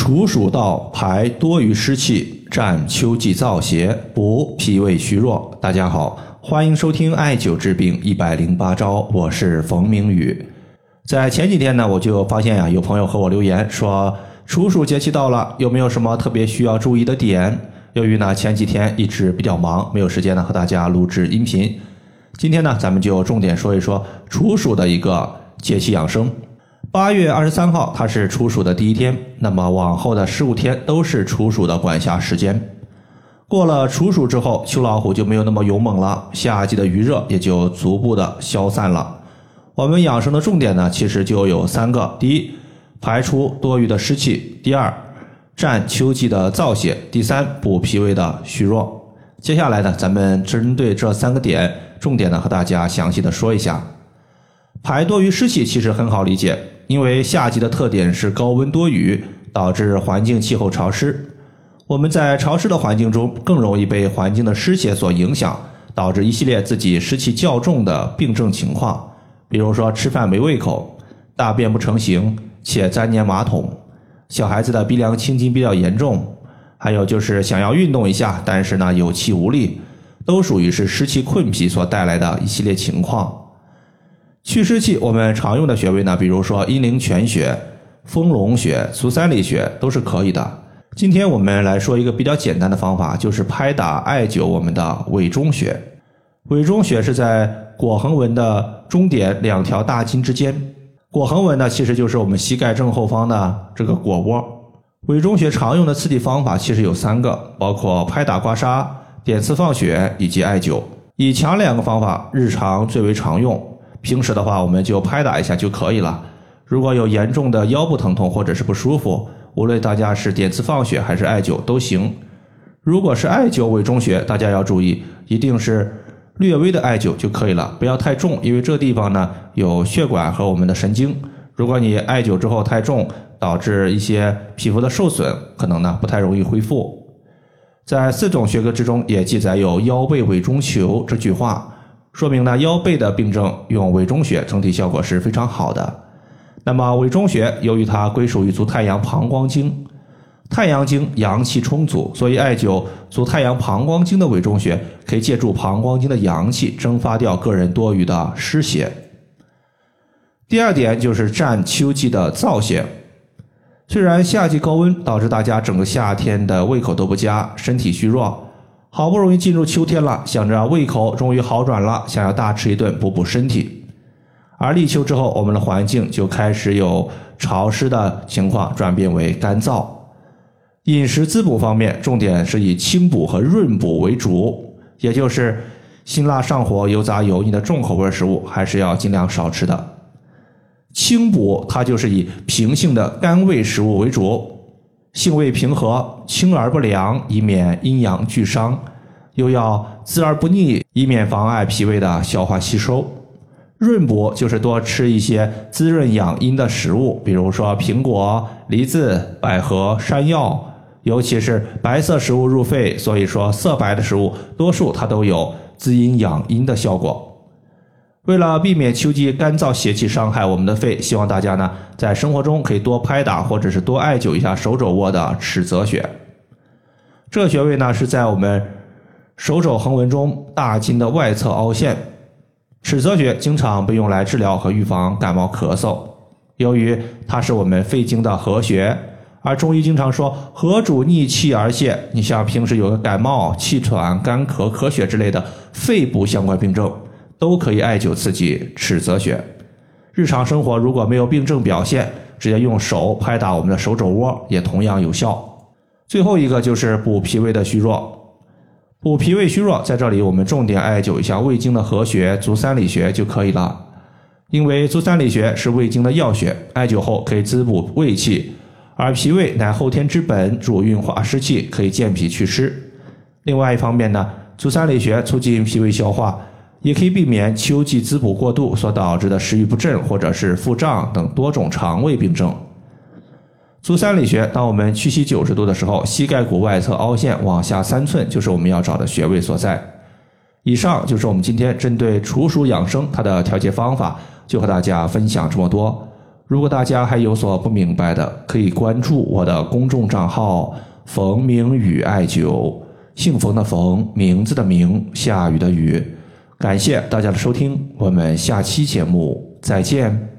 处暑到排多余湿气，占秋季燥邪，补脾胃虚弱。大家好，欢迎收听艾灸治病一百零八招，我是冯明宇。在前几天呢，我就发现呀，有朋友和我留言说，处暑节气到了，有没有什么特别需要注意的点？由于呢前几天一直比较忙，没有时间呢和大家录制音频。今天呢，咱们就重点说一说处暑的一个节气养生。八月二十三号，它是处暑的第一天，那么往后的十五天都是处暑的管辖时间。过了处暑之后，秋老虎就没有那么勇猛了，夏季的余热也就逐步的消散了。我们养生的重点呢，其实就有三个：第一，排出多余的湿气；第二，占秋季的燥邪；第三，补脾胃的虚弱。接下来呢，咱们针对这三个点，重点呢和大家详细的说一下。排多余湿气其实很好理解。因为夏季的特点是高温多雨，导致环境气候潮湿。我们在潮湿的环境中，更容易被环境的湿邪所影响，导致一系列自己湿气较重的病症情况。比如说吃饭没胃口、大便不成形且粘黏马桶、小孩子的鼻梁青筋比较严重，还有就是想要运动一下，但是呢有气无力，都属于是湿气困脾所带来的一系列情况。祛湿气，我们常用的穴位呢，比如说阴陵泉穴、丰隆穴、足三里穴都是可以的。今天我们来说一个比较简单的方法，就是拍打艾灸我们的委中穴。委中穴是在腘横纹的中点两条大筋之间。腘横纹呢，其实就是我们膝盖正后方的这个腘窝。委中穴常用的刺激方法其实有三个，包括拍打、刮痧、点刺放血以及艾灸。以前两个方法日常最为常用。平时的话，我们就拍打一下就可以了。如果有严重的腰部疼痛或者是不舒服，无论大家是点刺放血还是艾灸都行。如果是艾灸委中穴，大家要注意，一定是略微的艾灸就可以了，不要太重，因为这地方呢有血管和我们的神经。如果你艾灸之后太重，导致一些皮肤的受损，可能呢不太容易恢复。在四种穴科之中，也记载有腰背委中求这句话。说明呢，腰背的病症用委中穴整体效果是非常好的。那么委中穴由于它归属于足太阳膀胱经，太阳经阳气充足，所以艾灸足太阳膀胱经的委中穴，可以借助膀胱经的阳气蒸发掉个人多余的湿邪。第二点就是占秋季的燥邪。虽然夏季高温导致大家整个夏天的胃口都不佳，身体虚弱。好不容易进入秋天了，想着胃口终于好转了，想要大吃一顿补补身体。而立秋之后，我们的环境就开始有潮湿的情况，转变为干燥。饮食滋补方面，重点是以清补和润补为主，也就是辛辣上火、油炸油腻的重口味食物，还是要尽量少吃的。清补它就是以平性的甘味食物为主。性味平和，清而不凉，以免阴阳俱伤；又要滋而不腻，以免妨碍脾胃的消化吸收。润补就是多吃一些滋润养阴的食物，比如说苹果、梨子、百合、山药，尤其是白色食物入肺，所以说色白的食物多数它都有滋阴养阴的效果。为了避免秋季干燥邪气伤害我们的肺，希望大家呢在生活中可以多拍打或者是多艾灸一下手肘窝的尺泽穴。这穴位呢是在我们手肘横纹中大筋的外侧凹陷。尺泽穴经常被用来治疗和预防感冒咳嗽。由于它是我们肺经的合穴，而中医经常说合主逆气而泄。你像平时有个感冒、气喘、干咳、咳血之类的肺部相关病症。都可以艾灸刺激尺泽穴。日常生活如果没有病症表现，直接用手拍打我们的手肘窝也同样有效。最后一个就是补脾胃的虚弱。补脾胃虚弱，在这里我们重点艾灸一下胃经的合穴足三里穴就可以了。因为足三里穴是胃经的要穴，艾灸后可以滋补胃气，而脾胃乃后天之本，主运化湿气，可以健脾祛湿。另外一方面呢，足三里穴促进脾胃消化。也可以避免秋季滋补过度所导致的食欲不振或者是腹胀等多种肠胃病症。足三里穴当我们屈膝九十度的时候膝盖骨外侧凹陷往下三寸就是我们要找的穴位所在。以上就是我们今天针对处暑养生它的调节方法就和大家分享这么多。如果大家还有所不明白的可以关注我的公众账号冯明宇艾灸。姓冯的冯名字的名下雨的雨。感谢大家的收听我们下期节目再见。